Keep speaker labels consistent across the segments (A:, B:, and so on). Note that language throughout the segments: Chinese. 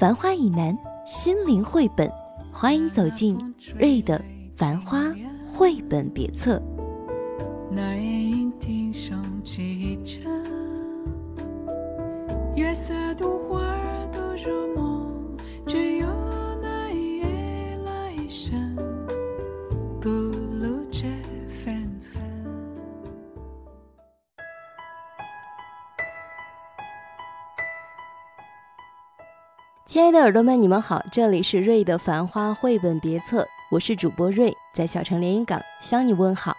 A: 繁花以南，心灵绘本，欢迎走进瑞的《繁花》绘本别册。那夜莺啼声齐着，月色独花儿都入梦，只有那夜来生，吐亲爱的耳朵们，你们好，这里是瑞的《繁花》绘本别册，我是主播瑞，在小城连云港向你问好。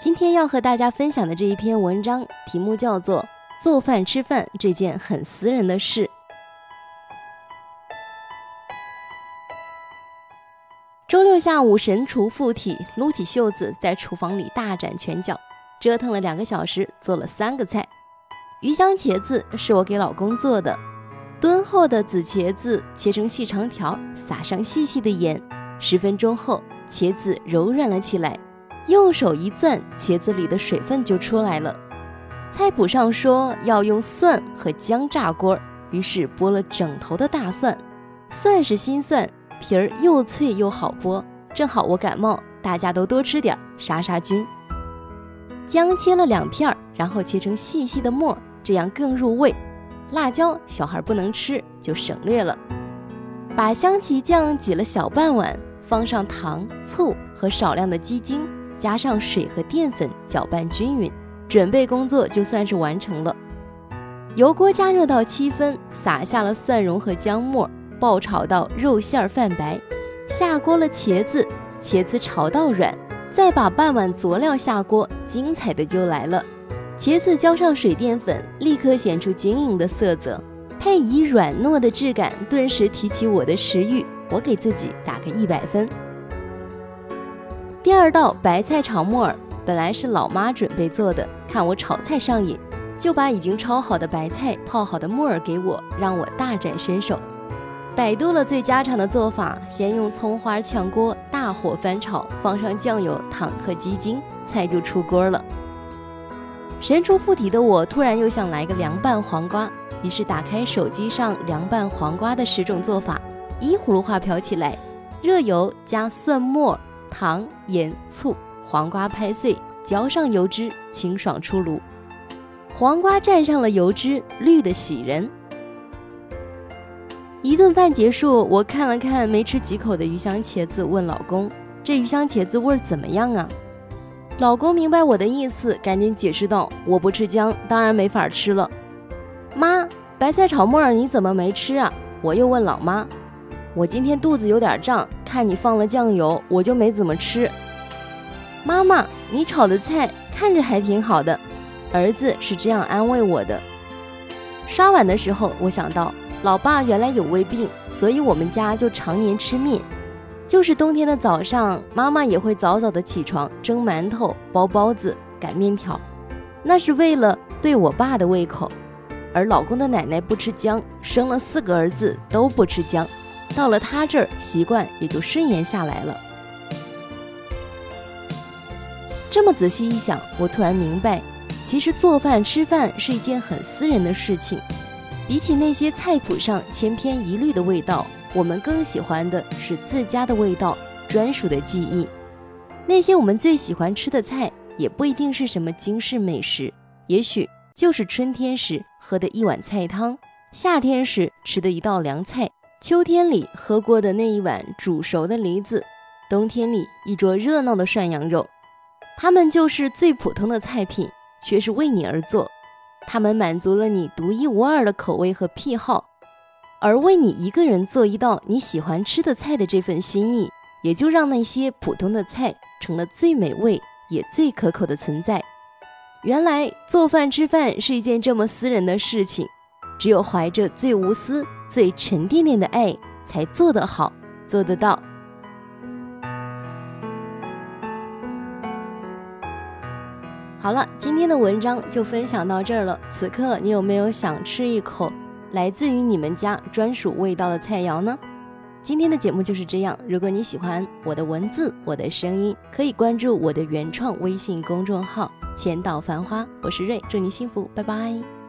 A: 今天要和大家分享的这一篇文章，题目叫做《做饭吃饭这件很私人的事》。周六下午，神厨附体，撸起袖子在厨房里大展拳脚，折腾了两个小时，做了三个菜。鱼香茄子是我给老公做的，敦厚的紫茄子切成细长条，撒上细细的盐，十分钟后，茄子柔软了起来。用手一攥，茄子里的水分就出来了。菜谱上说要用蒜和姜炸锅，于是剥了整头的大蒜。蒜是新蒜，皮儿又脆又好剥，正好我感冒，大家都多吃点，杀杀菌。姜切了两片，然后切成细细的末，这样更入味。辣椒小孩不能吃，就省略了。把香芹酱挤了小半碗，放上糖、醋和少量的鸡精。加上水和淀粉，搅拌均匀，准备工作就算是完成了。油锅加热到七分，撒下了蒜蓉和姜末，爆炒到肉馅儿泛白。下锅了茄子，茄子炒到软，再把半碗佐料下锅，精彩的就来了。茄子浇上水淀粉，立刻显出晶莹的色泽，配以软糯的质感，顿时提起我的食欲。我给自己打个一百分。第二道白菜炒木耳，本来是老妈准备做的，看我炒菜上瘾，就把已经焯好的白菜、泡好的木耳给我，让我大展身手。百度了最家常的做法，先用葱花炝锅，大火翻炒，放上酱油、糖和鸡精，菜就出锅了。神出附体的我，突然又想来个凉拌黄瓜，于是打开手机上凉拌黄瓜的十种做法，依葫芦画瓢起来，热油加蒜末。糖、盐、醋，黄瓜拍碎，浇上油脂，清爽出炉。黄瓜蘸上了油脂，绿的喜人。一顿饭结束，我看了看没吃几口的鱼香茄子，问老公：“这鱼香茄子味儿怎么样啊？”老公明白我的意思，赶紧解释道：“我不吃姜，当然没法吃了。”妈，白菜炒木耳你怎么没吃啊？我又问老妈。我今天肚子有点胀，看你放了酱油，我就没怎么吃。妈妈，你炒的菜看着还挺好的。儿子是这样安慰我的。刷碗的时候，我想到老爸原来有胃病，所以我们家就常年吃面。就是冬天的早上，妈妈也会早早的起床蒸馒头、包包子、擀面条，那是为了对我爸的胃口。而老公的奶奶不吃姜，生了四个儿子都不吃姜。到了他这儿，习惯也就顺延下来了。这么仔细一想，我突然明白，其实做饭吃饭是一件很私人的事情。比起那些菜谱上千篇一律的味道，我们更喜欢的是自家的味道、专属的记忆。那些我们最喜欢吃的菜，也不一定是什么惊世美食，也许就是春天时喝的一碗菜汤，夏天时吃的一道凉菜。秋天里喝过的那一碗煮熟的梨子，冬天里一桌热闹的涮羊肉，它们就是最普通的菜品，却是为你而做。它们满足了你独一无二的口味和癖好，而为你一个人做一道你喜欢吃的菜的这份心意，也就让那些普通的菜成了最美味也最可口的存在。原来做饭吃饭是一件这么私人的事情，只有怀着最无私。最沉甸甸的爱，才做得好，做得到。好了，今天的文章就分享到这儿了。此刻你有没有想吃一口来自于你们家专属味道的菜肴呢？今天的节目就是这样。如果你喜欢我的文字、我的声音，可以关注我的原创微信公众号“浅岛繁花”。我是瑞，祝你幸福，拜拜。